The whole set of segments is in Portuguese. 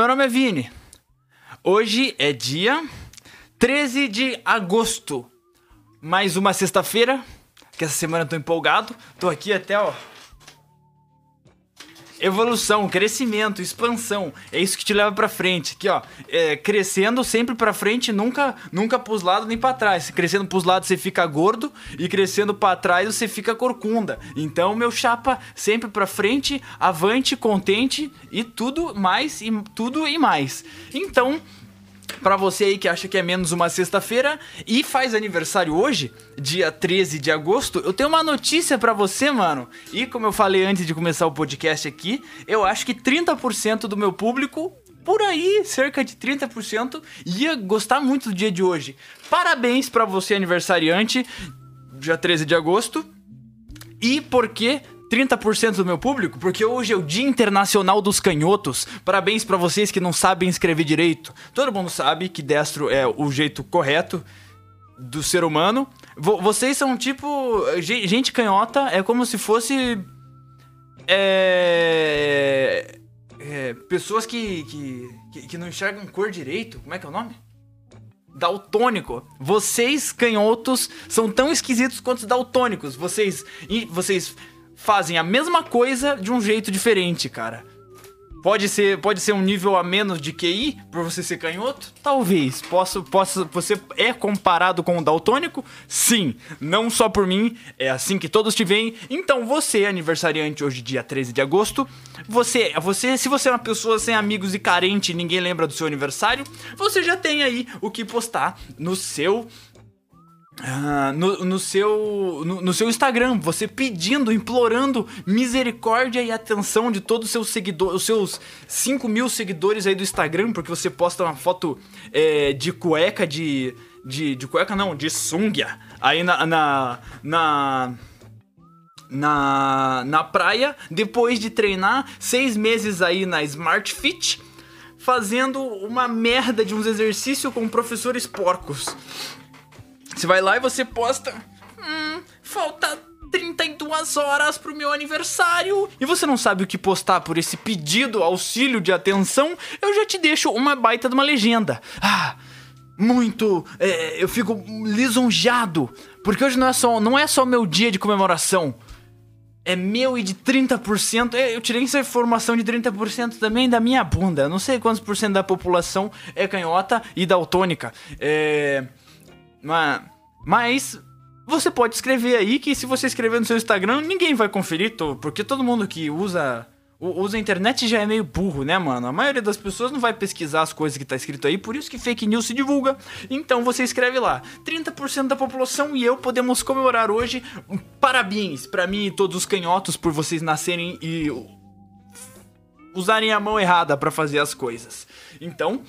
Meu nome é Vini. Hoje é dia 13 de agosto. Mais uma sexta-feira. Que essa semana eu tô empolgado. Tô aqui até, ó. Evolução, crescimento, expansão. É isso que te leva pra frente. Aqui, ó. É, crescendo sempre pra frente, nunca, nunca pros lados nem pra trás. Crescendo pros lados você fica gordo e crescendo pra trás você fica corcunda. Então, meu chapa, sempre pra frente, avante, contente e tudo mais e tudo e mais. Então, Pra você aí que acha que é menos uma sexta-feira e faz aniversário hoje, dia 13 de agosto, eu tenho uma notícia pra você, mano. E como eu falei antes de começar o podcast aqui, eu acho que 30% do meu público, por aí, cerca de 30%, ia gostar muito do dia de hoje. Parabéns pra você, aniversariante, dia 13 de agosto. E porque 30% do meu público, porque hoje é o Dia Internacional dos Canhotos. Parabéns pra vocês que não sabem escrever direito. Todo mundo sabe que destro é o jeito correto do ser humano. Vo- vocês são tipo. ge- Gente canhota é como se fosse. É. é, pessoas que, que, que, não enxergam cor direito. Como é que é o nome? Daltônico. Vocês, canhotos, são tão esquisitos quanto os daltônicos. Vocês, vocês fazem a mesma coisa de um jeito diferente, cara. Pode ser, pode ser um nível a menos de QI por você ser canhoto? Talvez. Posso, posso, você é comparado com o daltônico? Sim. Não só por mim, é assim que todos te veem. Então você, aniversariante hoje, dia 13 de agosto, você, você, se você é uma pessoa sem amigos e carente ninguém lembra do seu aniversário, você já tem aí o que postar no seu ah, no, no seu no, no seu Instagram, você pedindo, implorando misericórdia e atenção de todos os seus seguidores, os seus 5 mil seguidores aí do Instagram, porque você posta uma foto é, de cueca de, de. de cueca não, de sunga aí na. na, na na, na praia, depois de treinar seis meses aí na Smart Fit, fazendo uma merda de uns exercícios com professores porcos. Você vai lá e você posta. Hum, falta 32 horas pro meu aniversário. E você não sabe o que postar por esse pedido, auxílio de atenção. Eu já te deixo uma baita de uma legenda. Ah, muito. é, eu fico lisonjeado. Porque hoje não é só, não é só meu dia de comemoração. É meu e de 30%. é, Eu tirei essa informação de 30% também da minha bunda. Não sei quantos por cento da população é canhota e daltônica. É. Mas, você pode escrever aí que se você escrever no seu Instagram, ninguém vai conferir, porque todo mundo que usa usa a internet já é meio burro, né, mano? A maioria das pessoas não vai pesquisar as coisas que tá escrito aí, por isso que fake news se divulga. Então você escreve lá. 30% da população e eu podemos comemorar hoje. Parabéns pra mim e todos os canhotos por vocês nascerem e usarem a mão errada pra fazer as coisas. Então,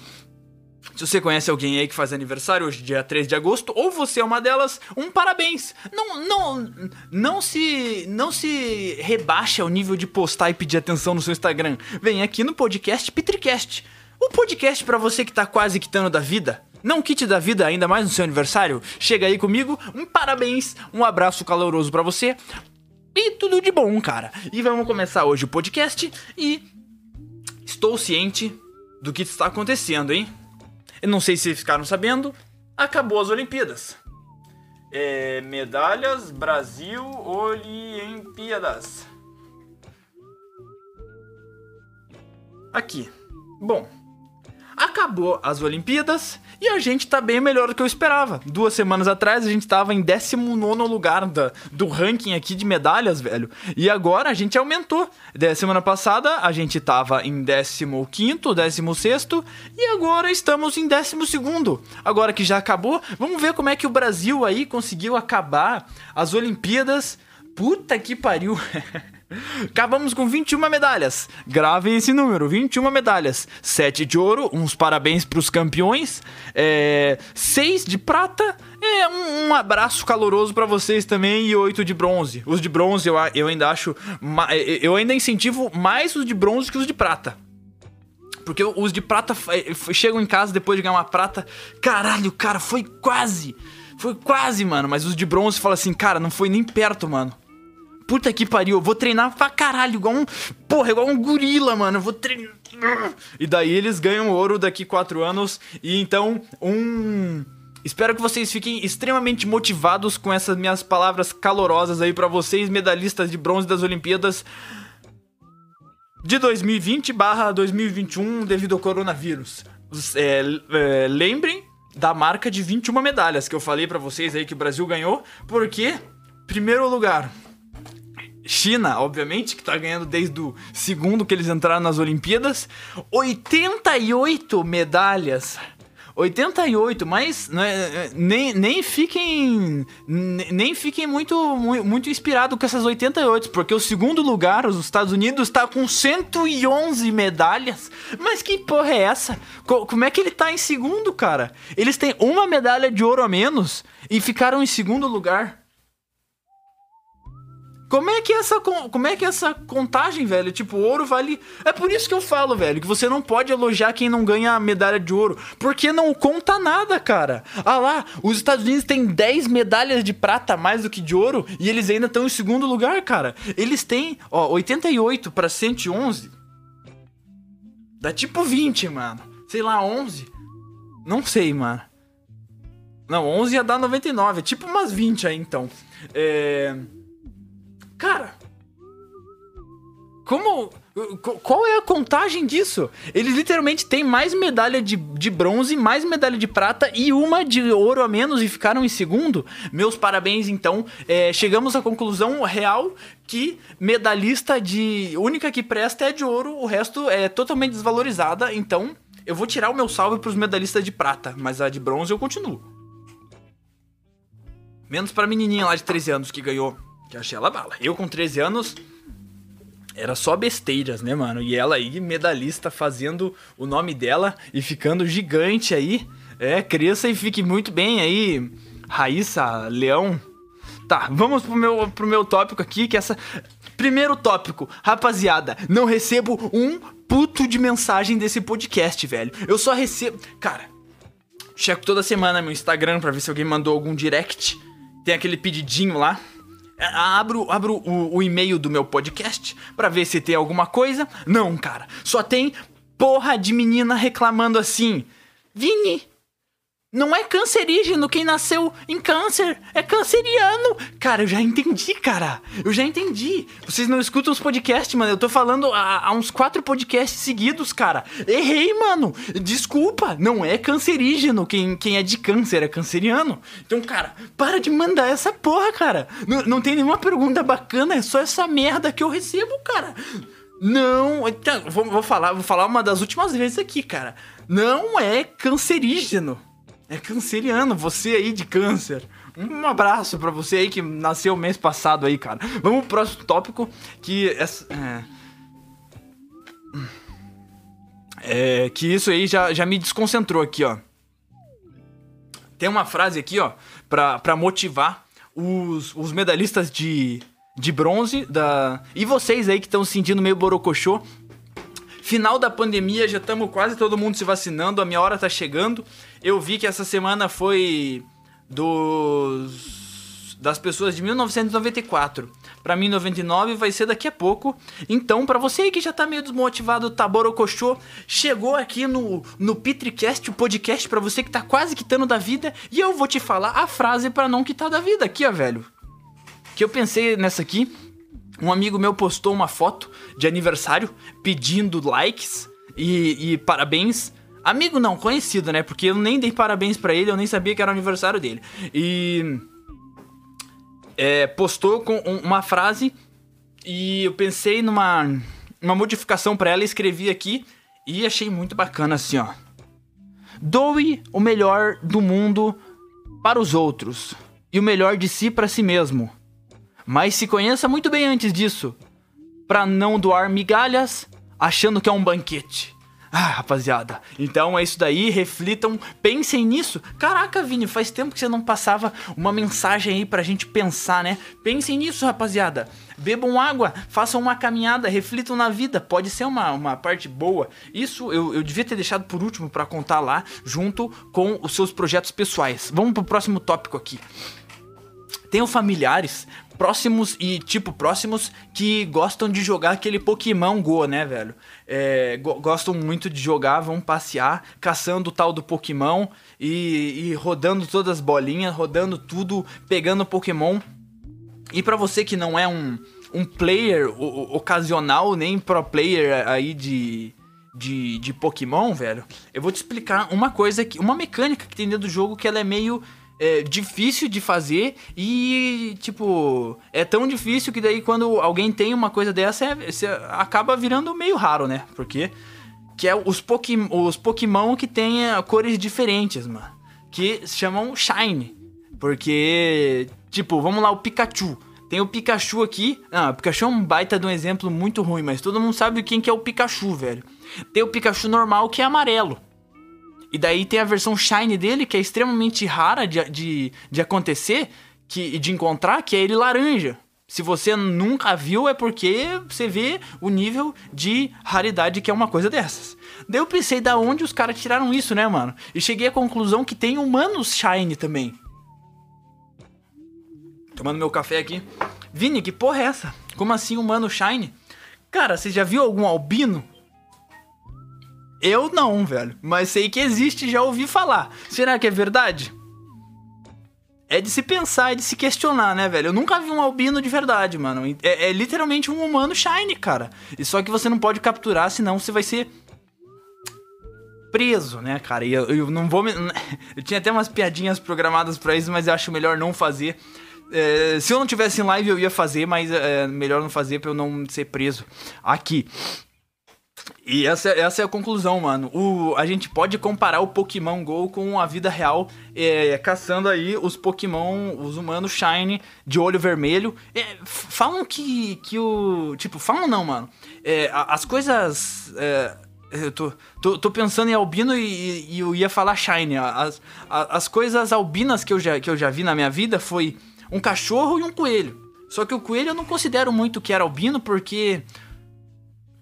se você conhece alguém aí que faz aniversário hoje, dia 3 de agosto, ou você é uma delas, um parabéns. Não, não, não se, não se rebaixe ao nível de postar e pedir atenção no seu Instagram. Vem aqui no podcast Petricast. O podcast pra você que tá quase quitando da vida. Não quite da vida ainda mais no seu aniversário. Chega aí comigo, um parabéns, um abraço caloroso pra você. E tudo de bom, cara. E vamos começar hoje o podcast e estou ciente do que está acontecendo, hein? Eu não sei se ficaram sabendo, acabou as Olimpíadas. É, medalhas Brasil Olimpíadas. Aqui. Bom, acabou as Olimpíadas e a gente tá bem melhor do que eu esperava. Duas semanas atrás a gente tava em 19 lugar da, do ranking aqui de medalhas, velho. E agora a gente aumentou. Da semana passada a gente tava em 15, 16 e agora estamos em 12. Agora que já acabou, vamos ver como é que o Brasil aí conseguiu acabar as Olimpíadas. Puta que pariu. Acabamos com 21 medalhas. Gravem esse número: 21 medalhas. 7 de ouro, uns parabéns pros campeões. É, 6 de prata. É, um, um abraço caloroso pra vocês também. E 8 de bronze. Os de bronze eu, eu ainda acho. Eu ainda incentivo mais os de bronze que os de prata. Porque os de prata chegam em casa depois de ganhar uma prata. Caralho, cara, foi quase. Foi quase, mano. Mas os de bronze falam assim, cara, não foi nem perto, mano. Puta que pariu, eu vou treinar pra caralho, igual um. Porra, igual um gorila, mano. Eu vou treinar. E daí eles ganham ouro daqui quatro anos. E então, um. Espero que vocês fiquem extremamente motivados com essas minhas palavras calorosas aí para vocês, medalhistas de bronze das Olimpíadas de 2020 barra 2021 devido ao coronavírus. É, é, lembrem da marca de 21 medalhas que eu falei para vocês aí que o Brasil ganhou, porque, primeiro lugar, China, obviamente, que tá ganhando desde o segundo que eles entraram nas Olimpíadas, 88 medalhas 88, mas né, nem, nem fiquem nem fiquem muito muito inspirados com essas 88, porque o segundo lugar, os Estados Unidos, está com 111 medalhas. Mas que porra é essa? Como é que ele tá em segundo, cara? Eles têm uma medalha de ouro a menos e ficaram em segundo lugar. Como é que é essa como é que é essa contagem, velho? Tipo, ouro vale. É por isso que eu falo, velho, que você não pode elogiar quem não ganha a medalha de ouro, porque não conta nada, cara. Ah lá, os Estados Unidos têm 10 medalhas de prata mais do que de ouro e eles ainda estão em segundo lugar, cara. Eles têm, ó, 88 para 111. Dá tipo 20, mano. Sei lá, 11. Não sei, mano. Não, 11 ia dar 99, é tipo umas 20 aí então. É Cara, como. Qual é a contagem disso? Eles literalmente têm mais medalha de, de bronze, mais medalha de prata e uma de ouro a menos e ficaram em segundo. Meus parabéns, então. É, chegamos à conclusão real que medalhista de. única que presta é de ouro, o resto é totalmente desvalorizada. Então, eu vou tirar o meu salve pros medalhistas de prata, mas a de bronze eu continuo. Menos pra menininha lá de 13 anos que ganhou que achei ela bala. Eu com 13 anos era só besteiras, né, mano? E ela aí, medalhista, fazendo o nome dela e ficando gigante aí. É, cresça e fique muito bem aí, Raíssa Leão. Tá, vamos pro meu, pro meu tópico aqui, que essa. Primeiro tópico, rapaziada, não recebo um puto de mensagem desse podcast, velho. Eu só recebo. Cara, checo toda semana meu Instagram pra ver se alguém mandou algum direct. Tem aquele pedidinho lá. É, abro, abro o, o e-mail do meu podcast para ver se tem alguma coisa. Não, cara. Só tem porra de menina reclamando assim. Vini, não é cancerígeno quem nasceu em câncer, é canceriano. Cara, eu já entendi, cara. Eu já entendi. Vocês não escutam os podcasts, mano. Eu tô falando há, uns quatro podcasts seguidos, cara. Errei, mano. Desculpa. Não é cancerígeno quem, quem é de câncer, é canceriano. Então, cara, para de mandar essa porra, cara. N não tem nenhuma pergunta bacana, é só essa merda que eu recebo, cara. Não, então, vou, vou falar, vou falar uma das últimas vezes aqui, cara. Não é cancerígeno. É canceriano, você aí de câncer. Um abraço para você aí que nasceu mês passado aí, cara. Vamos pro próximo tópico, que é, é que isso aí já, já me desconcentrou aqui, ó. Tem uma frase aqui, ó, pra, pra motivar os, os medalhistas de, de bronze da... E vocês aí que estão se sentindo meio borocochô. Final da pandemia, já estamos quase todo mundo se vacinando, a minha hora tá chegando. Eu vi que essa semana foi dos das pessoas de 1994. Para mim 99 vai ser daqui a pouco. Então, para você aí que já tá meio desmotivado, tá borocochô, chegou aqui no no Pitricast, o podcast para você que tá quase quitando da vida, e eu vou te falar a frase para não quitar da vida aqui, ó, velho. Que eu pensei nessa aqui. Um amigo meu postou uma foto de aniversário pedindo likes e, e parabéns Amigo não, conhecido, né? Porque eu nem dei parabéns para ele, eu nem sabia que era o aniversário dele. E. É, postou com uma frase e eu pensei numa uma modificação para ela, escrevi aqui e achei muito bacana assim, ó. Doe o melhor do mundo para os outros e o melhor de si para si mesmo. Mas se conheça muito bem antes disso, para não doar migalhas achando que é um banquete. Ah, rapaziada, então é isso daí, reflitam, pensem nisso. Caraca, Vini, faz tempo que você não passava uma mensagem aí pra gente pensar, né? Pensem nisso, rapaziada. Bebam água, façam uma caminhada, reflitam na vida, pode ser uma, uma parte boa. Isso eu, eu devia ter deixado por último para contar lá, junto com os seus projetos pessoais. Vamos pro próximo tópico aqui. Tenho familiares próximos e, tipo, próximos que gostam de jogar aquele Pokémon Go, né, velho? É, go gostam muito de jogar, vão passear, caçando o tal do Pokémon e, e rodando todas as bolinhas, rodando tudo, pegando Pokémon. E para você que não é um, um player ocasional, nem pro player aí de, de, de Pokémon, velho, eu vou te explicar uma coisa, que, uma mecânica que tem dentro do jogo que ela é meio é, difícil de fazer e, tipo, é tão difícil que daí quando alguém tem uma coisa dessa, é, acaba virando meio raro, né? Porque que é os, Poké, os Pokémon que tem é, cores diferentes, mano. Que se chamam Shine. Porque, tipo, vamos lá, o Pikachu. Tem o Pikachu aqui. Ah, o Pikachu é um baita de um exemplo muito ruim, mas todo mundo sabe quem que é o Pikachu, velho. Tem o Pikachu normal que é amarelo. E daí tem a versão Shine dele, que é extremamente rara de, de, de acontecer que, de encontrar, que é ele laranja. Se você nunca viu, é porque você vê o nível de raridade que é uma coisa dessas. Daí eu pensei da onde os caras tiraram isso, né, mano? E cheguei à conclusão que tem humanos Shine também. Tomando meu café aqui. Vini, que porra é essa? Como assim humano Shine? Cara, você já viu algum albino eu não, velho. Mas sei que existe, já ouvi falar. Será que é verdade? É de se pensar, é de se questionar, né, velho? Eu nunca vi um albino de verdade, mano. É, é literalmente um humano shine, cara. E só que você não pode capturar, senão você vai ser preso, né, cara? E eu, eu não vou me... Eu tinha até umas piadinhas programadas para isso, mas eu acho melhor não fazer. É, se eu não tivesse em live, eu ia fazer, mas é melhor não fazer pra eu não ser preso aqui. E essa, essa é a conclusão, mano. O, a gente pode comparar o Pokémon GO com a vida real, é, caçando aí os Pokémon, os humanos Shine de olho vermelho. É, falam que, que o. Tipo, falam não, mano. É, as coisas. É, eu tô, tô, tô, pensando em albino e, e, eu ia falar Shine. As, as, as coisas albinas que eu, já, que eu já vi na minha vida foi um cachorro e um coelho. Só que o coelho eu não considero muito que era albino porque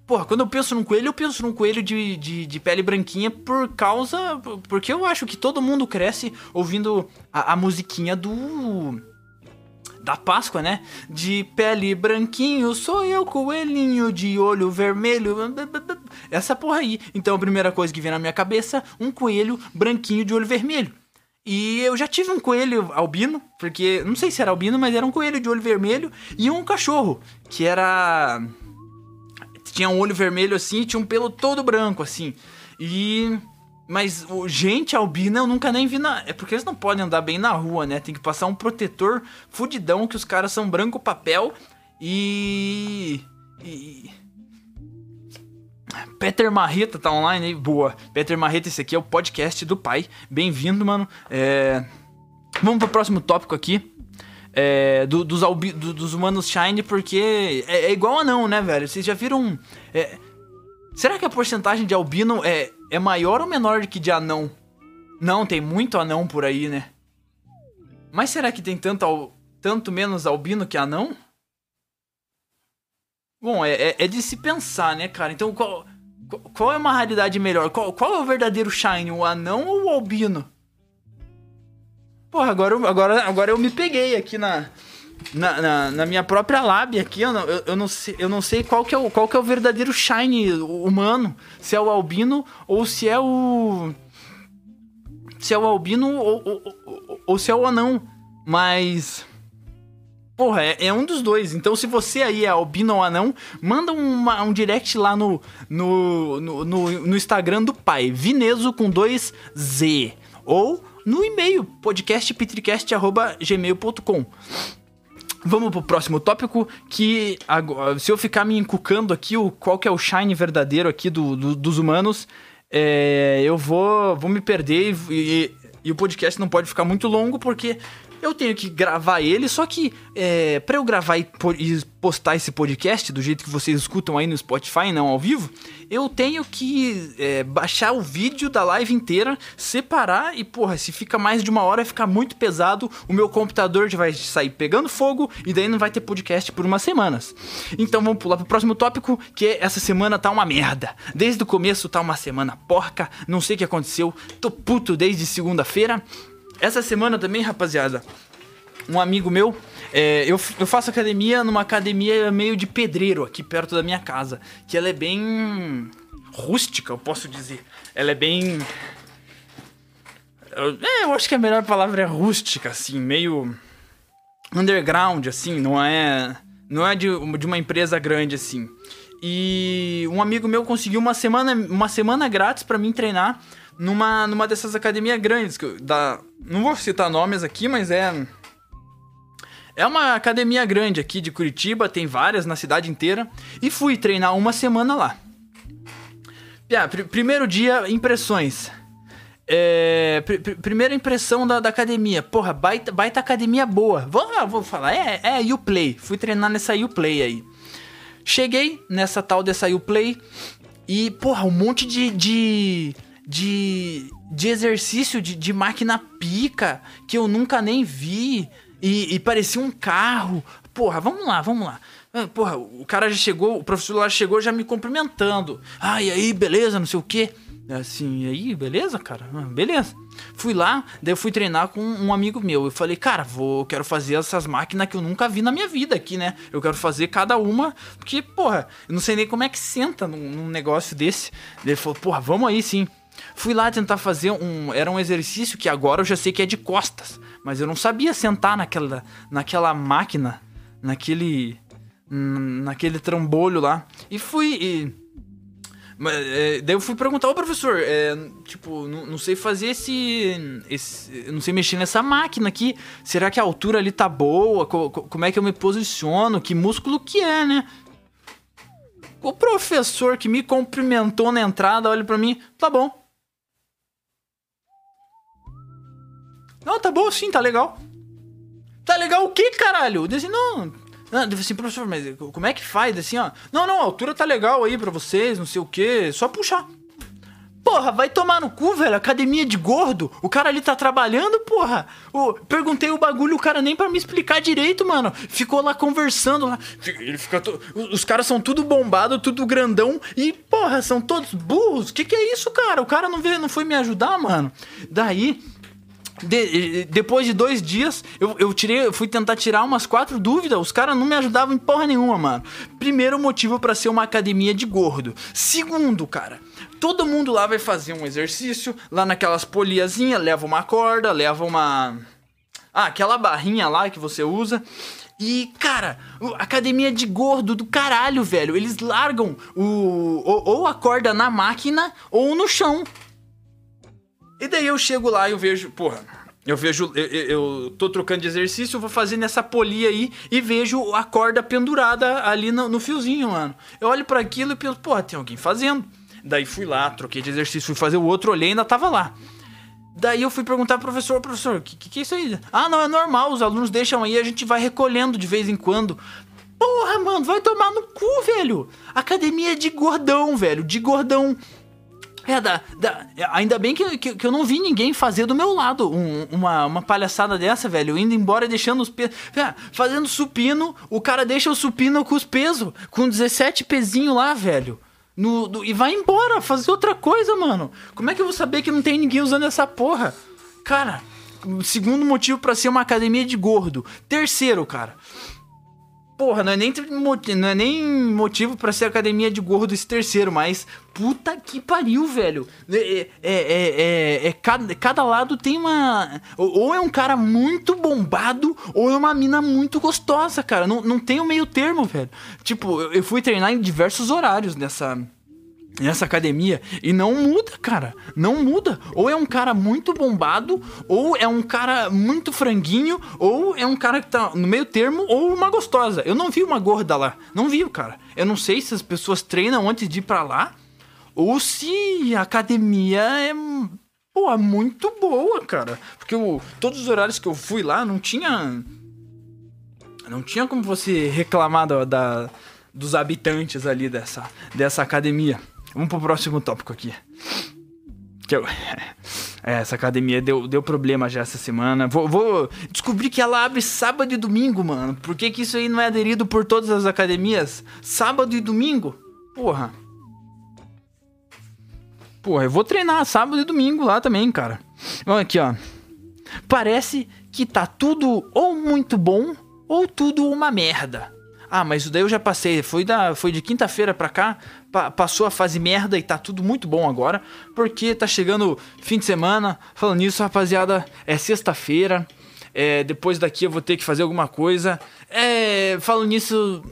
Porra, quando eu penso num coelho, eu penso num coelho de, de, de, pele branquinha por causa. Porque eu acho que todo mundo cresce ouvindo a, a musiquinha do. Da Páscoa, né? De pele branquinho, sou eu, coelhinho de olho vermelho. Essa porra aí. Então a primeira coisa que vem na minha cabeça, um coelho branquinho de olho vermelho. E eu já tive um coelho albino, porque não sei se era albino, mas era um coelho de olho vermelho e um cachorro, que era tinha um olho vermelho assim e tinha um pelo todo branco, assim. E. Mas gente albina eu nunca nem vi na. É porque eles não podem andar bem na rua, né? Tem que passar um protetor fudidão que os caras são branco papel e. E. Peter Marreta tá online aí? Boa. Peter Marreta, esse aqui é o podcast do pai. Bem-vindo, mano. É... Vamos pro próximo tópico aqui é, do, dos, albi, do, dos humanos Shine, porque é, é, igual anão, né, velho? Vocês já viram. É, será que a porcentagem de albino é, é maior ou menor que de anão? Não, tem muito anão por aí, né? Mas será que tem tanto, tanto menos albino que anão? Bom, é, é, é de se pensar, né, cara? Então, qual, qual é uma raridade melhor? Qual, qual é o verdadeiro Shine, o anão ou o albino? Porra, agora, agora, agora eu me peguei aqui na, na, na, na, minha própria lábia aqui, eu não, eu, eu, não sei, eu não sei qual que, é o, qual que é o verdadeiro shine humano. Se é o albino ou se é o. Se é o albino ou, ou, ou, ou se é o anão. Mas. Porra, é, é, um dos dois. Então, se você aí é albino ou anão, manda uma, um direct lá no, no, no, no, no Instagram do pai. Vineso com dois Z. Ou no e-mail podcastpetricast.gmail.com. Vamos pro próximo tópico, que agora, se eu ficar me encucando aqui, o, qual que é o shine verdadeiro aqui do, do dos humanos, é, eu vou, vou me perder e, e, e, o podcast não pode ficar muito longo, porque eu tenho que gravar ele, só que é, para eu gravar e, postar esse podcast do jeito que vocês escutam aí no Spotify, não ao vivo, eu tenho que é, baixar o vídeo da live inteira, separar e, porra, se fica mais de uma hora, vai ficar muito pesado, o meu computador já vai sair pegando fogo e daí não vai ter podcast por umas semanas. Então vamos pular pro próximo tópico, que é essa semana tá uma merda. Desde o começo tá uma semana porca, não sei o que aconteceu, tô puto desde segunda-feira. Essa semana também, rapaziada, um amigo meu É, eu, eu faço academia numa academia meio de pedreiro aqui perto da minha casa. Que ela é bem rústica, eu posso dizer. Ela é bem. É, eu acho que a melhor palavra é rústica, assim, meio underground, assim, não é. Não é de, de uma empresa grande, assim. E um amigo meu conseguiu uma semana, uma semana grátis para mim treinar numa, numa dessas academias grandes. Que eu, da, não vou citar nomes aqui, mas é. É uma academia grande aqui de Curitiba, tem várias na cidade inteira. E fui treinar uma semana lá. Pr primeiro dia, impressões. É, pr pr primeira impressão da, da, academia. Porra, baita, baita academia boa. Vou, ah, vou falar, é, é Uplay. Fui treinar nessa Uplay aí. Cheguei nessa tal dessa Uplay e, porra, um monte de. de. de, de exercício de, de máquina pica que eu nunca nem vi. E, e parecia um carro. Porra, vamos lá, vamos lá. Ah, porra, o cara já chegou, o professor lá chegou já me cumprimentando. Ah, e aí, beleza, não sei o quê. Assim, e aí, beleza, cara? Ah, beleza. Fui lá, daí eu fui treinar com um amigo meu. Eu falei, cara, vou, quero fazer essas máquinas que eu nunca vi na minha vida aqui, né? Eu quero fazer cada uma, porque, porra, eu não sei nem como é que senta num, num negócio desse. Ele falou, porra, vamos aí sim. Fui lá tentar fazer um. Era um exercício que agora eu já sei que é de costas. Mas eu não sabia sentar naquela, naquela máquina, naquele. naquele trambolho lá. E fui. E, é, daí eu fui perguntar, ô professor, é, tipo, não, sei fazer esse, esse. Não sei mexer nessa máquina aqui. Será que a altura ali tá boa? Co, como é que eu me posiciono? Que músculo que é, né? O professor que me cumprimentou na entrada olha para mim, tá bom. Não, tá bom sim, tá legal. Tá legal o que, caralho? Eu disse, não, não, assim, professor, mas como é que faz? Assim, ó. Não, não, a altura tá legal aí pra vocês, não sei o que. Só puxar. Porra, vai tomar no cu, velho. Academia de gordo. O cara ali tá trabalhando, porra. O, perguntei o bagulho, o cara nem para me explicar direito, mano. Ficou lá conversando lá. Ele fica to... Os caras são tudo bombado, tudo grandão. E, porra, são todos burros. Que que é isso, cara? O cara não veio, não foi me ajudar, mano. Daí, de, depois de dois dias, eu, eu tirei, fui tentar tirar umas quatro dúvidas. Os caras não me ajudavam em porra nenhuma, mano. Primeiro motivo para ser uma academia de gordo. Segundo, cara, todo mundo lá vai fazer um exercício, lá naquelas poliazinhas, leva uma corda, leva uma. Ah, aquela barrinha lá que você usa. E, cara, academia de gordo do caralho, velho. Eles largam o, ou, ou a corda na máquina ou no chão. E daí eu chego lá e eu vejo, porra, eu vejo, eu, eu tô trocando de exercício, vou fazer nessa polia aí e vejo a corda pendurada ali no, no fiozinho, mano. Eu olho para aquilo e penso, porra, tem alguém fazendo. Daí fui lá, troquei de exercício, fui fazer o outro, olhei e ainda tava lá. Daí eu fui perguntar pro professor, professor, o que, que, é isso aí? Ah, não, é normal, os alunos deixam aí, a gente vai recolhendo de vez em quando. Porra, mano, vai tomar no cu, velho. Academia de gordão, velho, de gordão. É, da, da, ainda bem que, que, que, eu não vi ninguém fazer do meu lado um, uma, uma palhaçada dessa, velho. Indo embora e deixando os pesos. É, fazendo supino, o cara deixa o supino com os pesos, com 17 pezinho lá, velho. No, do, e vai embora, fazer outra coisa, mano. Como é que eu vou saber que não tem ninguém usando essa porra? Cara, segundo motivo para ser uma academia de gordo. Terceiro, cara porra, não é nem, não é nem motivo para ser academia de gordo esse terceiro, mas puta que pariu, velho. É, é, é, é, é cada, cada lado tem uma. Ou é um cara muito bombado, ou é uma mina muito gostosa, cara. Não, não tem o meio termo, velho. Tipo, eu fui treinar em diversos horários nessa nessa academia e não muda, cara. Não muda. Ou é um cara muito bombado, ou é um cara muito franguinho, ou é um cara que tá no meio termo, ou uma gostosa. Eu não vi uma gorda lá. Não vi, cara. Eu não sei se as pessoas treinam antes de ir pra lá, ou se a academia é. Pô, é muito boa, cara. Porque eu, todos os horários que eu fui lá não tinha. Não tinha como você reclamar da, da dos habitantes ali dessa, dessa academia. Vamos pro próximo tópico aqui. Que eu... Essa academia deu, deu problema já essa semana. Vou, vou, descobrir que ela abre sábado e domingo, mano. Por que, que isso aí não é aderido por todas as academias? Sábado e domingo? Porra. Porra, eu vou treinar sábado e domingo lá também, cara. Olha aqui, ó. Parece que tá tudo ou muito bom ou tudo uma merda. Ah, mas isso daí eu já passei. Foi, da, foi de quinta-feira pra cá. Pa, passou a fase merda e tá tudo muito bom agora. Porque tá chegando fim de semana. Falando nisso, rapaziada, é sexta-feira. É, depois daqui eu vou ter que fazer alguma coisa. É, falando nisso,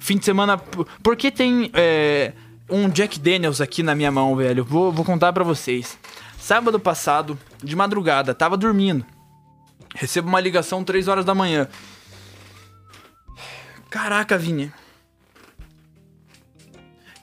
fim de semana. Porque tem é, um Jack Daniels aqui na minha mão, velho. Vou, vou contar pra vocês. Sábado passado, de madrugada, tava dormindo. Recebo uma ligação 3 horas da manhã. Caraca, Vini.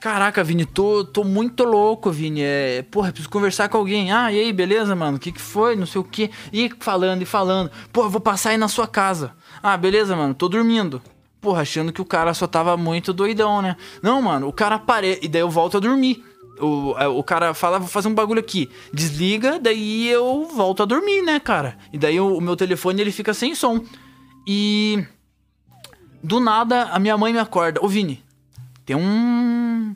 Caraca, Vini, tô, tô muito louco, Vini. É, porra, preciso conversar com alguém. Ah, e aí, beleza, mano? O que, que foi? Não sei o que. E falando e falando. Porra, vou passar aí na sua casa. Ah, beleza, mano, tô dormindo. Porra, achando que o cara só tava muito doidão, né? Não, mano, o cara aparece. E daí eu volto a dormir. O, é, o cara fala, vou fazer um bagulho aqui. Desliga, daí eu volto a dormir, né, cara? E daí o, o meu telefone ele fica sem som. E do nada, a minha mãe me acorda. Ô, Vini, tem um.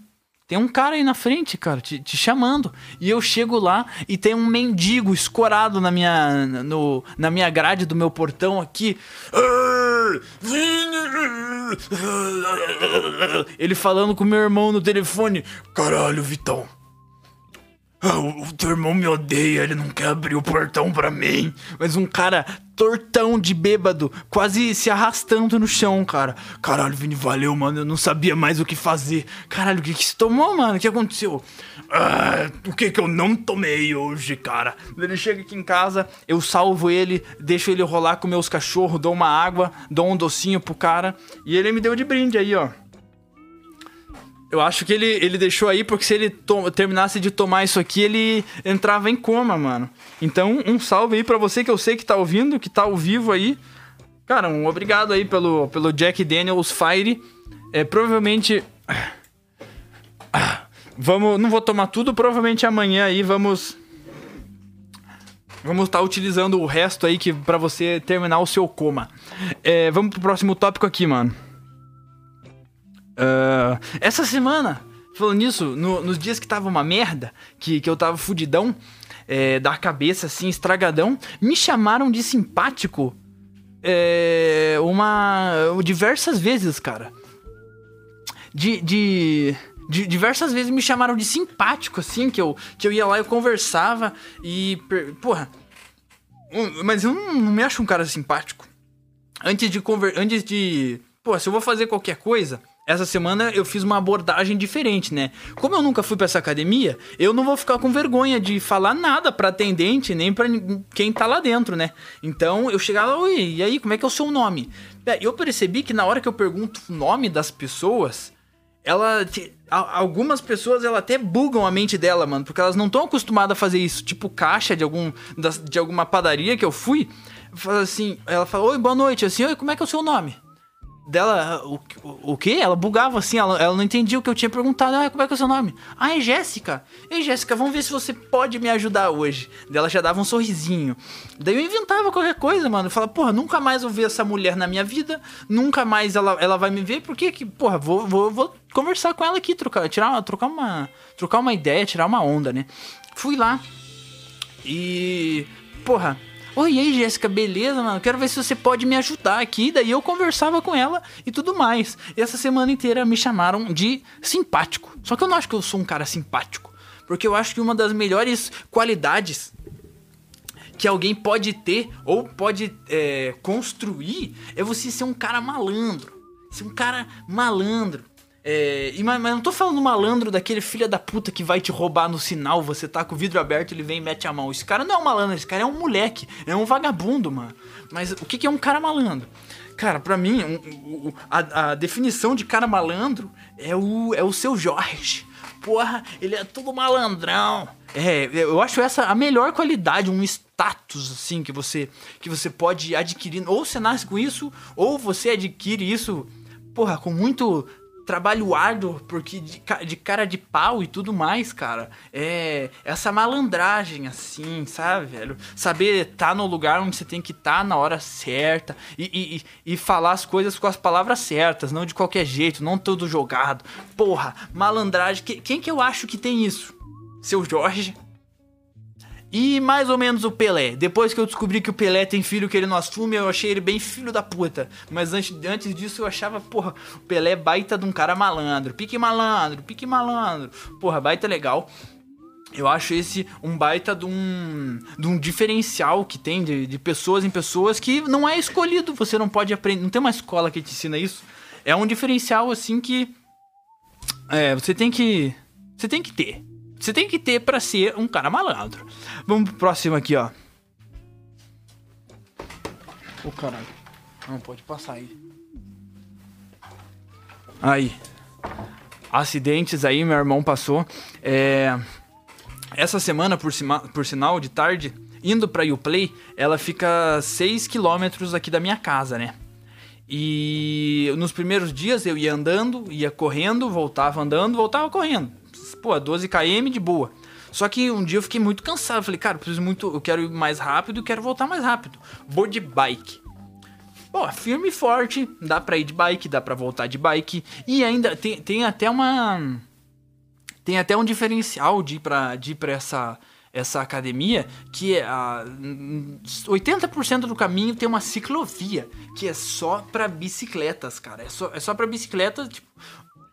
Tem um cara aí na frente, cara, te, te, chamando. E eu chego lá e tem um mendigo escorado na minha, no, na minha grade do meu portão aqui. Ele falando com meu irmão no telefone. Caralho, Vitão. Ah, o teu irmão me odeia, ele não quer abrir o portão para mim. Mas um cara tortão de bêbado, quase se arrastando no chão, cara. Caralho, Vini, valeu, mano. Eu não sabia mais o que fazer. Caralho, o que que você tomou, mano? O que aconteceu? Ah, o que que eu não tomei hoje, cara? Ele chega aqui em casa, eu salvo ele, deixo ele rolar com meus cachorros, dou uma água, dou um docinho pro cara. E ele me deu de brinde aí, ó. Eu acho que ele, ele deixou aí porque se ele terminasse de tomar isso aqui, ele entrava em coma, mano. Então, um salve aí para você que eu sei que tá ouvindo, que tá ao vivo aí. Cara, um obrigado aí pelo, pelo Jack Daniels Fire. É, provavelmente. Vamos. Não vou tomar tudo, provavelmente amanhã aí vamos. Vamos estar tá utilizando o resto aí que para você terminar o seu coma. É, vamos pro próximo tópico aqui, mano. Uh, essa semana, falando nisso, no, nos dias que tava uma merda, que, que eu tava fudidão, é, da cabeça assim, estragadão, me chamaram de simpático é, uma. diversas vezes, cara. De, de, diversas vezes me chamaram de simpático, assim, que eu, que eu ia lá, eu conversava e. Porra. Mas eu não, não me acho um cara simpático. Antes de conver... Antes de. Pô, se eu vou fazer qualquer coisa, essa semana eu fiz uma abordagem diferente, né? Como eu nunca fui para essa academia, eu não vou ficar com vergonha de falar nada para atendente, nem para quem tá lá dentro, né? Então eu chegava, oi, e aí, como é que é o seu nome? Eu percebi que na hora que eu pergunto o nome das pessoas, ela algumas pessoas ela até bugam a mente dela, mano, porque elas não estão acostumadas a fazer isso, tipo caixa de algum de alguma padaria que eu fui, fala assim, ela fala: "Oi, boa noite", assim: "Oi, como é que é o seu nome?" Dela, o, o, o quê? Ela bugava assim, ela, ela não entendia o que eu tinha perguntado. Ah, como é que é o seu nome? Ah, é Jéssica. Ei, Jéssica, vamos ver se você pode me ajudar hoje. Dela já dava um sorrisinho. Daí eu inventava qualquer coisa, mano. Eu falava, porra, nunca mais vou ver essa mulher na minha vida. Nunca mais ela, ela vai me ver. Porque que, porra, vou, vou, vou conversar com ela aqui, trocar, tirar, trocar, uma, trocar uma ideia, tirar uma onda, né? Fui lá. E. Porra, Oi, e aí, Jéssica, beleza, mano? Quero ver se você pode me ajudar aqui. Daí eu conversava com ela e tudo mais. E essa semana inteira me chamaram de simpático. Só que eu não acho que eu sou um cara simpático. Porque eu acho que uma das melhores qualidades que alguém pode ter ou pode é, construir é você ser um cara malandro. Ser um cara malandro. É, e, mas, mas não tô falando malandro daquele filho da puta que vai te roubar no sinal, você tá com o vidro aberto, ele vem e mete a mão. Esse cara não é um malandro, esse cara é um moleque, é um vagabundo, mano. Mas o que, que é um cara malandro? Cara, pra mim, um, um, a, a, definição de cara malandro é o, é o seu Jorge. Porra, ele é todo malandrão. É, eu acho essa a melhor qualidade, um status assim que você que você pode adquirir. Ou você nasce com isso, ou você adquire isso, porra, com muito trabalho árduo, porque de, de, cara de pau e tudo mais, cara. É essa malandragem, assim, sabe, velho? Saber estar tá no lugar onde você tem que estar tá na hora certa e, e, e falar as coisas com as palavras certas, não de qualquer jeito, não tudo jogado. Porra, malandragem. Que, quem que eu acho que tem isso? Seu Jorge? E mais ou menos o Pelé. Depois que eu descobri que o Pelé tem filho que ele não assume, eu achei ele bem filho da puta. Mas antes, antes disso eu achava, porra, o Pelé baita de um cara malandro. Pique malandro, pique malandro. Porra, baita legal. Eu acho esse um baita de um, de um diferencial que tem de, de pessoas em pessoas que não é escolhido. Você não pode aprender. Não tem uma escola que te ensina isso. É um diferencial assim que. É, você tem que. Você tem que ter. Você tem que ter para ser um cara malandro. Vamos pro próximo aqui, ó. Ô oh, caralho. Não pode passar aí. Aí. Acidentes aí, meu irmão passou. É. Essa semana, por, por sinal, de tarde, indo pra Uplay, ela fica 6 km aqui da minha casa, né? E nos primeiros dias eu ia andando, ia correndo, voltava andando, voltava correndo pô, 12 km de boa. Só que um dia eu fiquei muito cansado. Falei, cara, eu preciso muito. Eu quero ir mais rápido e quero voltar mais rápido. Vou de bike. Pô, firme e forte. Dá pra ir de bike, dá pra voltar de bike. E ainda tem, tem até uma. Tem até um diferencial de ir pra, de ir pra essa, essa academia. Que é. A, 80% do caminho tem uma ciclovia. Que é só pra bicicletas, cara. É só, é só pra bicicletas. Tipo,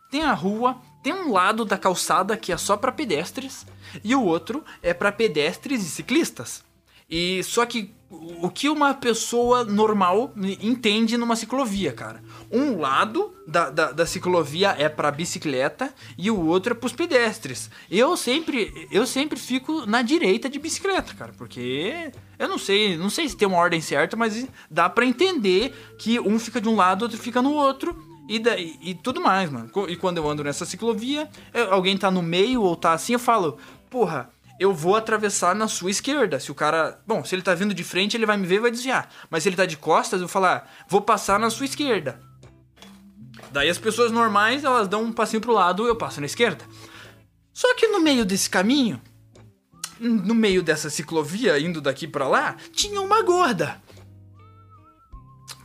tem a rua, tem um lado da calçada que é só para pedestres e o outro é para pedestres e ciclistas. E só que o que uma pessoa normal entende numa ciclovia, cara? Um lado da, da, da ciclovia é para bicicleta e o outro é para os pedestres. Eu sempre eu sempre fico na direita de bicicleta, cara, porque eu não sei, não sei se tem uma ordem certa, mas dá para entender que um fica de um lado, outro fica no outro e, daí, e tudo mais, mano. E quando eu ando nessa ciclovia, alguém tá no meio ou tá assim, eu falo, porra, eu vou atravessar na sua esquerda. Se o cara. Bom, se ele tá vindo de frente, ele vai me ver e vai desviar. Mas se ele tá de costas, eu vou falar, vou passar na sua esquerda. Daí as pessoas normais, elas dão um passinho pro lado, eu passo na esquerda. Só que no meio desse caminho, no meio dessa ciclovia, indo daqui para lá, tinha uma gorda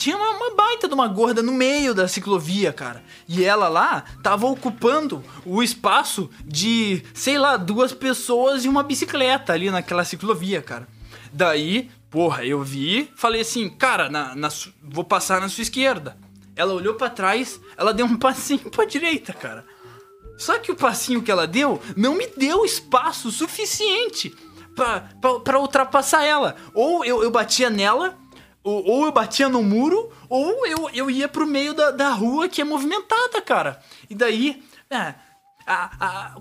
tinha uma, uma, baita de uma gorda no meio da ciclovia, cara. E ela lá tava ocupando o espaço de, sei lá, duas pessoas e uma bicicleta ali naquela ciclovia, cara. Daí, porra, eu vi, falei assim, cara, na, na vou passar na sua esquerda. Ela olhou para trás, ela deu um passinho pra direita, cara. Só que o passinho que ela deu não me deu espaço suficiente para ultrapassar ela. Ou eu, eu batia nela ou, ou eu batia no muro, ou eu, eu ia pro meio da, da rua que é movimentada, cara. E daí. É, a, a,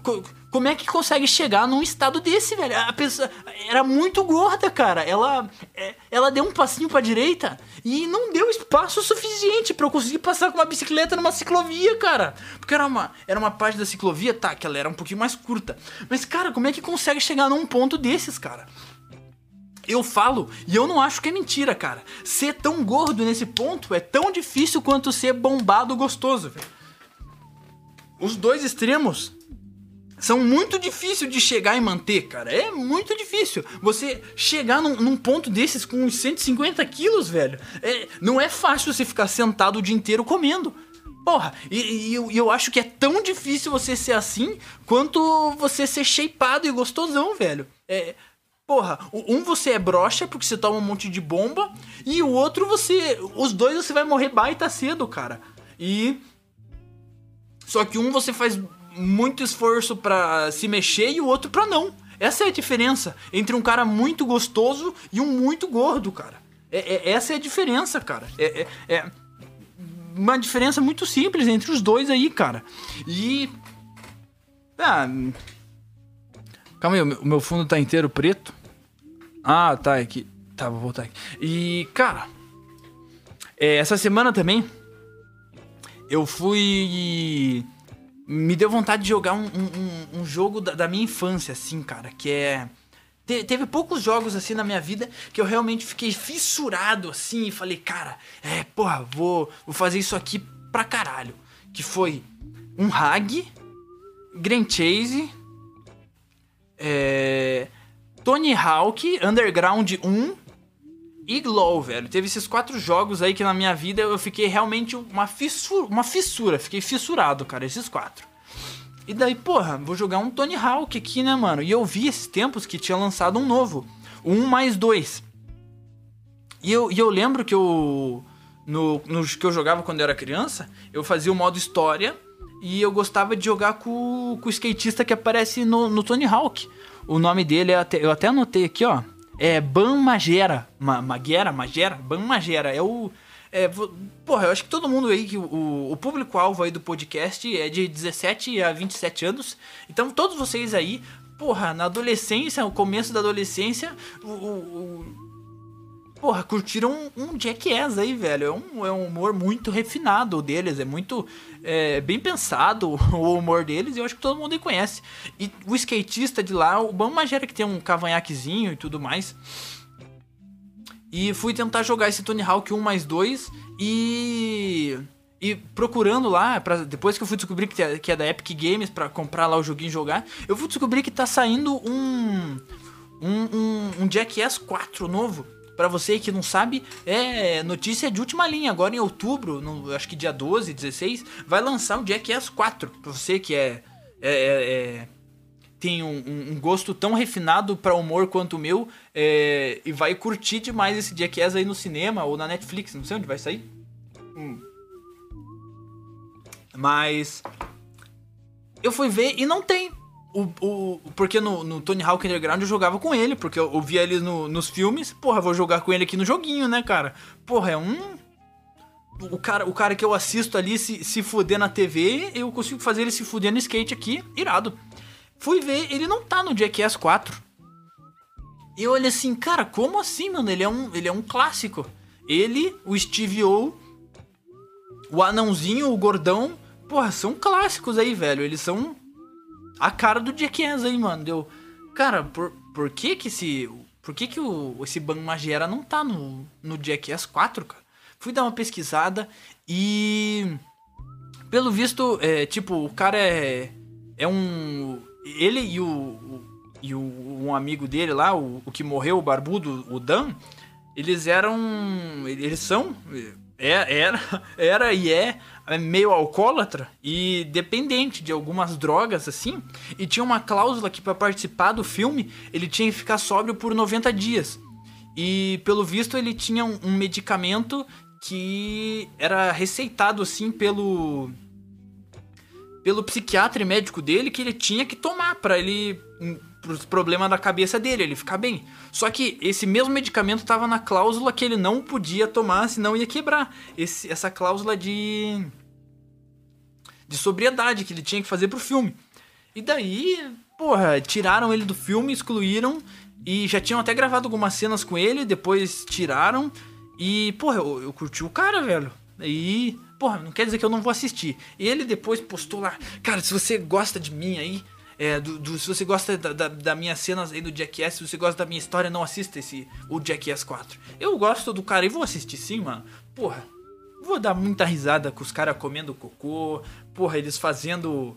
como é que consegue chegar num estado desse, velho? A pessoa era muito gorda, cara. Ela, é, ela deu um passinho pra direita e não deu espaço suficiente para eu conseguir passar com uma bicicleta numa ciclovia, cara. Porque era uma, era uma parte da ciclovia, tá, que ela era um pouquinho mais curta. Mas, cara, como é que consegue chegar num ponto desses, cara? Eu falo, e eu não acho que é mentira, cara. Ser tão gordo nesse ponto é tão difícil quanto ser bombado gostoso, velho. Os dois extremos são muito difíceis de chegar e manter, cara. É muito difícil. Você chegar num, num ponto desses com uns 150 quilos, velho. É, não é fácil você ficar sentado o dia inteiro comendo. Porra, e, e eu, eu, acho que é tão difícil você ser assim quanto você ser shapeado e gostosão, velho. É, Porra, um você é broxa porque você toma um monte de bomba, e o outro você. Os dois você vai morrer baita cedo, cara. E. Só que um você faz muito esforço para se mexer e o outro para não. Essa é a diferença entre um cara muito gostoso e um muito gordo, cara. É, é essa é a diferença, cara. É, é, é, uma diferença muito simples entre os dois aí, cara. E. Ah, Calma aí, o meu fundo tá inteiro preto. Ah, tá, aqui. Tá, vou voltar aqui. E, cara, é, essa semana também eu fui. Me deu vontade de jogar um, um, um jogo da, da, minha infância, assim, cara, que é. Te, teve poucos jogos assim na minha vida que eu realmente fiquei fissurado assim e falei, cara, é, porra, vou, vou fazer isso aqui pra caralho. Que foi um Hag, Grand Chase é, Tony Hawk, Underground 1 e Glow, velho. Teve esses quatro jogos aí que na minha vida eu fiquei realmente uma fissura, uma fissura. Fiquei fissurado, cara, esses quatro. E daí, porra, vou jogar um Tony Hawk aqui, né, mano? E eu vi esses tempos que tinha lançado um novo. Um mais dois. E eu, e eu lembro que eu. No, no que eu jogava quando eu era criança, eu fazia o modo história e eu gostava de jogar com, com o skatista que aparece no, no Tony Hawk. O nome dele, é eu até anotei aqui, ó. É Ban Magera. Ma, Magera? Magera? Ban Magera. É o. É, porra, eu acho que todo mundo aí, que o, o público-alvo aí do podcast é de 17 a 27 anos. Então, todos vocês aí, porra, na adolescência, no começo da adolescência, o, o, porra, curtiram um, um Jackass aí, velho. É um, é um humor muito refinado deles, é muito é, bem pensado o humor deles e eu acho que todo mundo conhece. E o skatista de lá, o Bam Magera que tem um cavanhaquezinho e tudo mais. E fui tentar jogar esse Tony Hawk 1 mais 2 e. E procurando lá, pra, depois que eu fui descobrir que, é, que é da Epic Games para comprar lá o joguinho e jogar, eu fui descobrir que tá saindo um. Um, um, um Jackass 4 novo para você que não sabe, é notícia de última linha. Agora em outubro, no, acho que dia 12, 16, vai lançar o Jackass 4. Pra você que é, é, é, é tem um, um, gosto tão refinado para humor quanto o meu é, e vai curtir demais esse Jackass aí no cinema ou na Netflix, não sei onde vai sair. Hum. Mas eu fui ver e não tem. O, o, porque no, no Tony Hawk Underground eu jogava com ele, porque eu, eu via ele no, nos filmes. Porra, vou jogar com ele aqui no joguinho, né, cara? Porra, é um. O cara, o cara que eu assisto ali se, se fuder na TV, eu consigo fazer ele se fuder no skate aqui, irado. Fui ver, ele não tá no Jackass 4. E eu olhei assim, cara, como assim, mano? Ele é um, ele é um clássico. Ele, o Steve O, o anãozinho, o gordão, porra, são clássicos aí, velho. Eles são a cara do Jackass aí, mano. Deu. Cara, por, por que que esse. Por que que o, esse Ban Magera não tá no, no Jackass 4, cara? Fui dar uma pesquisada e. Pelo visto, é, tipo, o cara é. É um. Ele e o. o e o, um amigo dele lá, o, o que morreu, o barbudo, o Dan, eles eram. Eles são. É, era, era e é é meio alcoólatra e dependente de algumas drogas assim, e tinha uma cláusula que para participar do filme ele tinha que ficar sóbrio por 90 dias. E pelo visto ele tinha um, um medicamento que era receitado assim pelo pelo psiquiatra e médico dele que ele tinha que tomar para ele pros problemas da cabeça dele, ele ficar bem. Só que esse mesmo medicamento estava na cláusula que ele não podia tomar, senão ia quebrar. Esse, essa cláusula de de sobriedade que ele tinha que fazer pro filme. E daí, porra, tiraram ele do filme, excluíram e já tinham até gravado algumas cenas com ele, depois tiraram e, porra, eu, eu curti o cara, velho. E, porra, não quer dizer que eu não vou assistir. E ele depois postou lá, cara, se você gosta de mim aí, é, do, do, se você gosta da, da, da minha cenas aí do Jackass, se você gosta da minha história, não assista esse o Jackass 4. Eu gosto do cara e vou assistir sim, mano. Porra, vou dar muita risada com os caras comendo cocô, porra, eles fazendo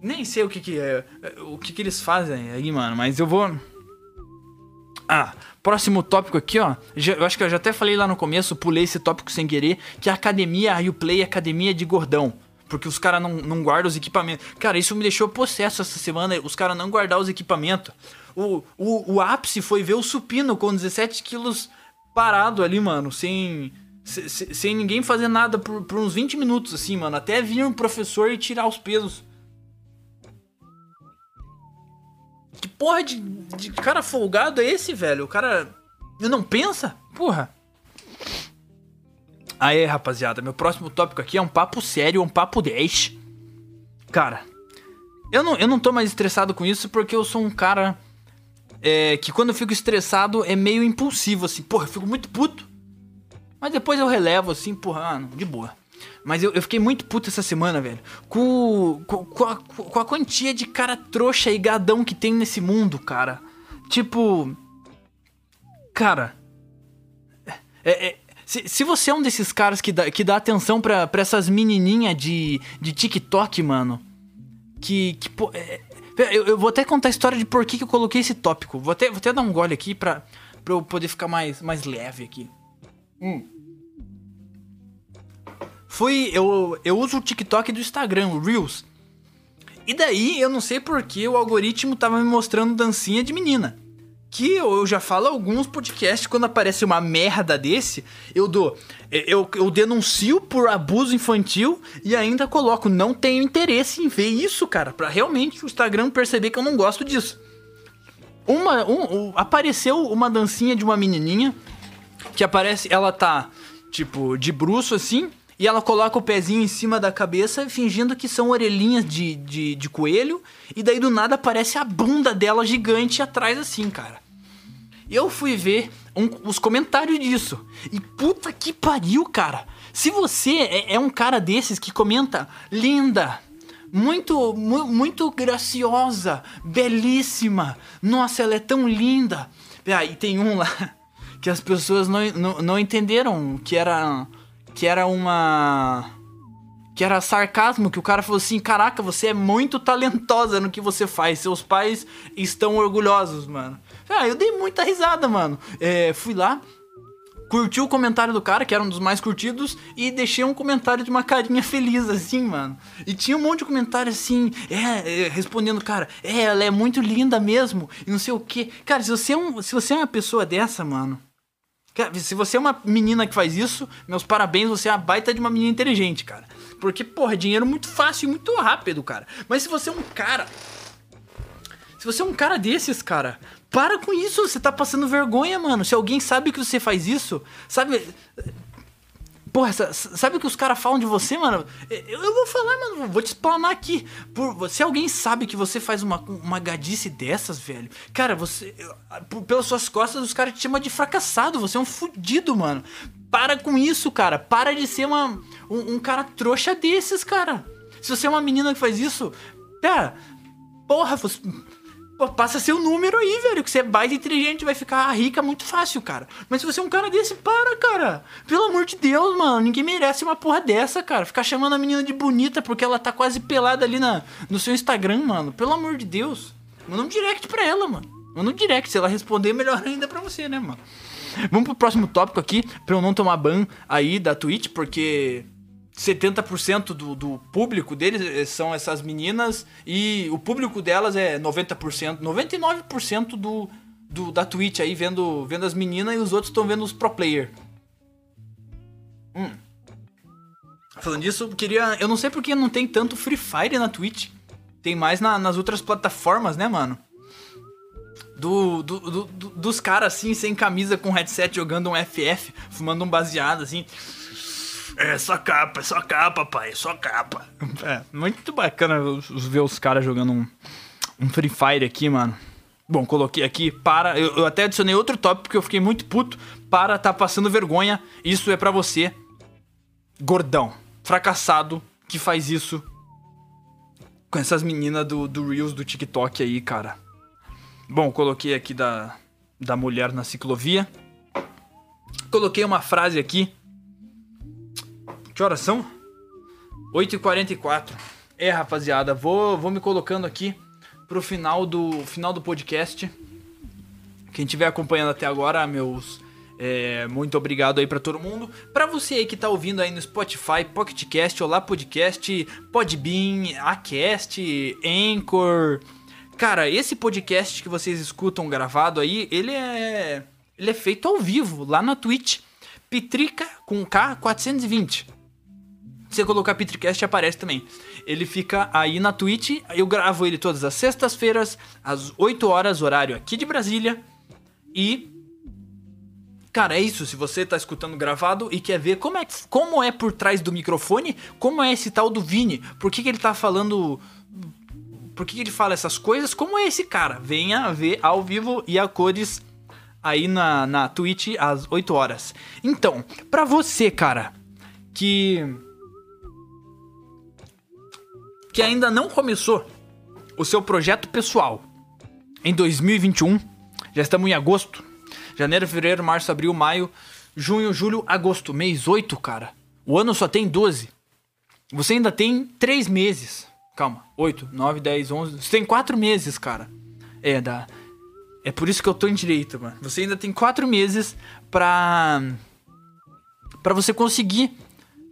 nem sei o que que é, o que que eles fazem aí, mano, mas eu vou ah, próximo tópico aqui, ó. Já, eu acho que eu já até falei lá no começo, pulei esse tópico sem querer, que é a academia, a Uplay Academia de Gordão. Porque os caras não, não guardam os equipamentos. Cara, isso me deixou possesso essa semana, os caras não guardar os equipamentos. O, o, o ápice foi ver o supino com 17 quilos parado ali, mano, sem, sem, sem ninguém fazer nada por, por uns 20 minutos, assim, mano. Até vir um professor e tirar os pesos. Que porra de, de cara folgado é esse, velho? O cara não pensa? Porra. Aí, rapaziada, meu próximo tópico aqui é um papo sério, um papo 10. Cara, eu não, eu não tô mais estressado com isso porque eu sou um cara é, que quando eu fico estressado é meio impulsivo, assim. Porra, eu fico muito puto. Mas depois eu relevo, assim, porra, ah, de boa. Mas eu, eu fiquei muito puto essa semana, velho. Com, com, com, a, com a quantia de cara trouxa e gadão que tem nesse mundo, cara. Tipo. Cara. É, é, se, se você é um desses caras que dá, que dá atenção pra, pra essas menininhas de, de TikTok, mano. Que. que pô, é, eu, eu, vou até contar a história de por que, que eu coloquei esse tópico. Vou até, vou até dar um gole aqui pra, pra eu poder ficar mais, mais leve aqui. Hum. Fui. Eu, eu uso o TikTok do Instagram, o Reels. E daí, eu não sei porque o algoritmo tava me mostrando dancinha de menina. Que eu já falo alguns podcasts, quando aparece uma merda desse, eu dou. Eu, eu denuncio por abuso infantil e ainda coloco, não tenho interesse em ver isso, cara. Pra realmente o Instagram perceber que eu não gosto disso. Uma, um, um, apareceu uma dancinha de uma menininha que aparece, ela tá, tipo, de bruxo assim, e ela coloca o pezinho em cima da cabeça, fingindo que são orelhinhas de, de, de coelho. E daí do nada aparece a bunda dela gigante atrás, assim, cara. Eu fui ver um, os comentários disso. E puta que pariu, cara. Se você é, é um cara desses que comenta linda, muito, mu muito graciosa, belíssima. Nossa, ela é tão linda. Ah, e tem um lá que as pessoas não, não, não entenderam que era que era uma que era sarcasmo, que o cara falou assim: "Caraca, você é muito talentosa no que você faz. Seus pais estão orgulhosos, mano". Ah, eu dei muita risada, mano. É, fui lá, curti o comentário do cara, que era um dos mais curtidos, e deixei um comentário de uma carinha feliz, assim, mano. E tinha um monte de comentário assim, é, é respondendo, cara, é, ela é muito linda mesmo, e não sei o que. Cara, se você é, um, se você é uma pessoa dessa, mano, se você é uma menina que faz isso, meus parabéns, você é uma baita de uma menina inteligente, cara. Porque, porra, dinheiro muito fácil e muito rápido, cara. Mas se você é um cara. Se você é um cara desses, cara, para com isso, você tá passando vergonha, mano. Se alguém sabe que você faz isso, sabe. Porra, sabe o que os caras falam de você, mano? Eu, eu, vou falar, mano, vou te explanar aqui. Por, se alguém sabe que você faz uma, uma gadice dessas, velho, cara, você. Por, pelas suas costas, os caras te chamam de fracassado. Você é um fudido, mano. Para com isso, cara. Para de ser uma, um, um cara trouxa desses, cara. Se você é uma menina que faz isso, cara, porra, você Passa seu número aí, velho. Que você é baita inteligente, vai ficar rica muito fácil, cara. Mas se você é um cara desse, para, cara. Pelo amor de Deus, mano. Ninguém merece uma porra dessa, cara. Ficar chamando a menina de bonita porque ela tá quase pelada ali na, no seu Instagram, mano. Pelo amor de Deus. Manda um direct pra ela, mano. Manda um direct. Se ela responder, melhor ainda pra você, né, mano? Vamos pro próximo tópico aqui, pra eu não tomar ban aí da Twitch, porque 70% do, do público deles eh, são essas meninas e o público delas é 90%, 99% do, do da Twitch aí vendo, vendo as meninas e os outros estão vendo os pro player. Hum. Falando disso, eu queria. Eu não sei porque não tem tanto Free Fire na Twitch. Tem mais na, nas outras plataformas, né, mano? Do, do, do, dos caras assim, sem camisa, com headset, jogando um FF, fumando um baseado, assim. É só capa, é só capa, pai, é só capa. É, muito bacana ver os caras jogando um, um Free Fire aqui, mano. Bom, coloquei aqui para. Eu, eu, até adicionei outro tópico porque eu fiquei muito puto. Para tá passando vergonha. Isso é para você, gordão, fracassado, que faz isso com essas meninas do, do Reels do TikTok aí, cara. Bom, coloquei aqui da, da mulher na ciclovia. Coloquei uma frase aqui que horas são? 8h44. É, rapaziada, vou, vou me colocando aqui pro final do, final do podcast. Quem estiver acompanhando até agora, meus. É, muito obrigado aí para todo mundo. Para você aí que tá ouvindo aí no Spotify, Pocket Cast, Olá Podcast, Podbean, Acast, Anchor. Cara, esse podcast que vocês escutam gravado aí, ele é ele é feito ao vivo lá na Twitch. Pitrica com K 420. Se você colocar Petricast, aparece também. Ele fica aí na Twitch. Eu gravo ele todas as sextas-feiras, às 8 horas, horário aqui de Brasília. E. Cara, é isso. Se você tá escutando gravado e quer ver como é, como é por trás do microfone, como é esse tal do Vini, por que, que ele tá falando. Por que, que ele fala essas coisas? Como é esse cara? Venha ver ao vivo e a cores aí na, na Twitch às 8 horas. Então, pra você, cara, que que ainda não começou o seu projeto pessoal em 2021, já estamos em agosto, janeiro, fevereiro, março, abril, maio, junho, julho, agosto, mês 8, cara. O ano só tem 12. Você ainda tem 3 meses. Calma, 8, 9, 10, 11. Você tem 4 meses, cara. É, dá. É por isso que eu tô em direito, mano. Você ainda tem 4 meses pra. pra você conseguir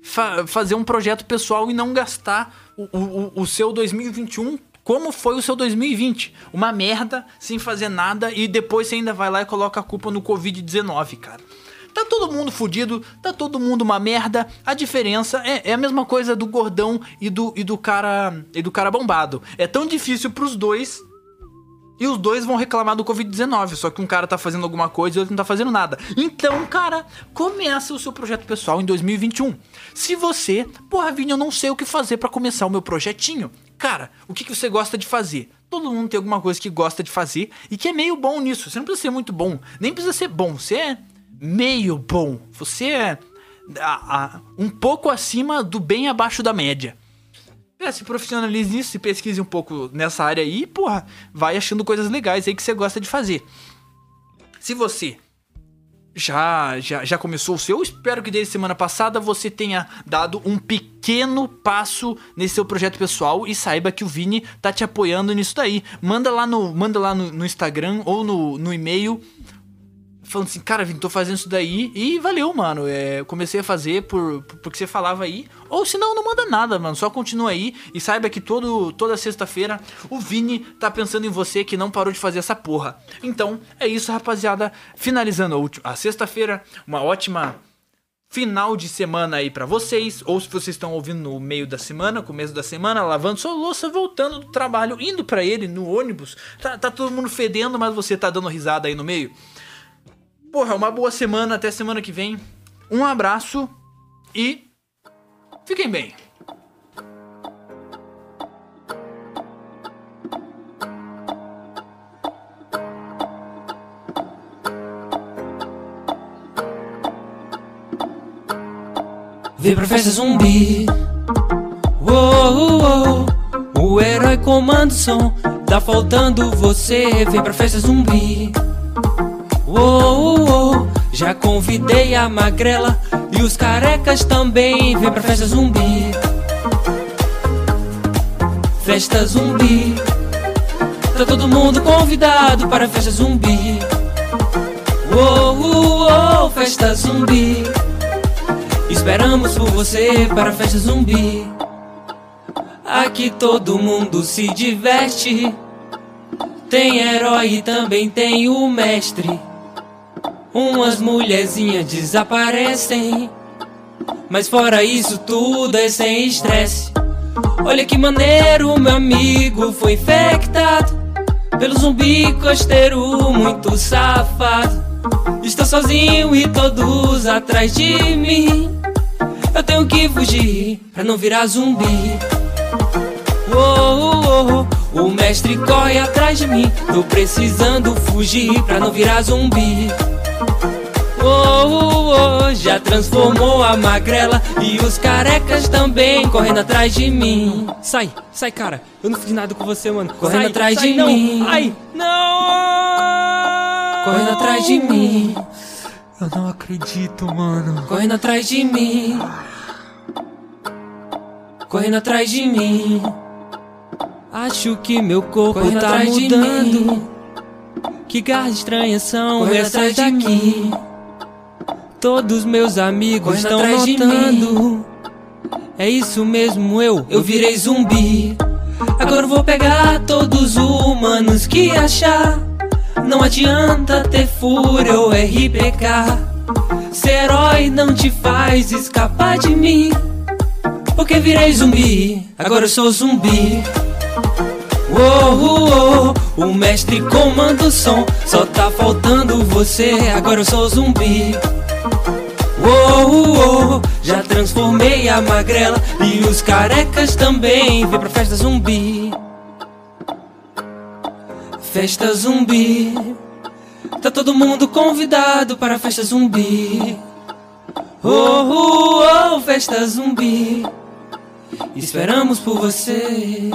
fa fazer um projeto pessoal e não gastar o, o, o seu 2021 como foi o seu 2020. Uma merda, sem fazer nada, e depois você ainda vai lá e coloca a culpa no Covid-19, cara. Tá todo mundo fudido, tá todo mundo uma merda. A diferença é, é, a mesma coisa do gordão e do, e do cara e do cara bombado. É tão difícil pros dois e os dois vão reclamar do Covid-19, só que um cara tá fazendo alguma coisa e o outro não tá fazendo nada. Então, cara, começa o seu projeto pessoal em 2021. Se você, porra, Vini, eu não sei o que fazer para começar o meu projetinho. Cara, o que, que você gosta de fazer? Todo mundo tem alguma coisa que gosta de fazer e que é meio bom nisso. Você não precisa ser muito bom, nem precisa ser bom. Você é meio bom. Você é um pouco acima do bem abaixo da média. É, se profissionalize nisso, se pesquise um pouco nessa área aí, porra, vai achando coisas legais aí que você gosta de fazer. Se você já, já, já começou o seu, espero que desde semana passada você tenha dado um pequeno passo nesse seu projeto pessoal e saiba que o Vini tá te apoiando nisso daí. Manda lá no, manda lá no, no Instagram ou no, no e-mail falando assim, cara, Vini, tô fazendo isso daí e valeu, mano. É, comecei a fazer por, por, porque você falava aí. Ou se não, não manda nada, mano. Só continua aí e saiba que todo, toda sexta-feira o Vini tá pensando em você que não parou de fazer essa porra. Então, é isso, rapaziada. Finalizando a, a sexta-feira, uma ótima final de semana aí para vocês, ou se vocês estão ouvindo no meio da semana, começo da semana, lavando sua louça, voltando do trabalho, indo para ele no ônibus, tá, tá todo mundo fedendo, mas você tá dando risada aí no meio. Porra, uma boa semana, até semana que vem. Um abraço e fiquem bem. Vem pra festa zumbi. Uou, uou, o herói comanda o som. Tá faltando você. Vem pra festa zumbi. Uou, uou, já convidei a magrela e os carecas também. Vem pra festa zumbi. Festa zumbi. Tá todo mundo convidado para a festa zumbi. Uou, uou, festa zumbi. Esperamos por você para a festa zumbi. Aqui todo mundo se diverte. Tem herói e também tem o mestre. Umas mulherzinhas desaparecem. Mas fora isso tudo é sem estresse. Olha que maneiro, meu amigo foi infectado pelo zumbi costeiro muito safado. Estou sozinho e todos atrás de mim. Eu tenho que fugir pra não virar zumbi. Oh, oh, oh, o mestre corre atrás de mim. Tô precisando fugir pra não virar zumbi. Oh, oh, oh, já transformou a magrela e os carecas também correndo atrás de mim. Sai, sai, cara. Eu não fiz nada com você, mano. Correndo sai, atrás sai, de não. mim. Ai, não! Correndo atrás de mim. Eu não acredito, mano. Correndo atrás de mim. Correndo atrás de mim. Acho que meu corpo Correndo tá atrás de mudando. Que garras estranhas são Correndo essas atrás de daqui? Todos meus amigos Correndo estão notando. É isso mesmo, eu. Eu virei zumbi. Agora eu vou pegar todos os humanos que achar. Não adianta ter fúria ou RPK. Ser herói não te faz escapar de mim. Porque virei zumbi, agora eu sou zumbi. Uou, uou, o mestre comanda o som. Só tá faltando você, agora eu sou zumbi. Uou, uou, já transformei a magrela e os carecas também. Vem pra festa zumbi. Festa zumbi. Tá todo mundo convidado para a festa zumbi. Oh, oh, oh, festa zumbi. Esperamos por você.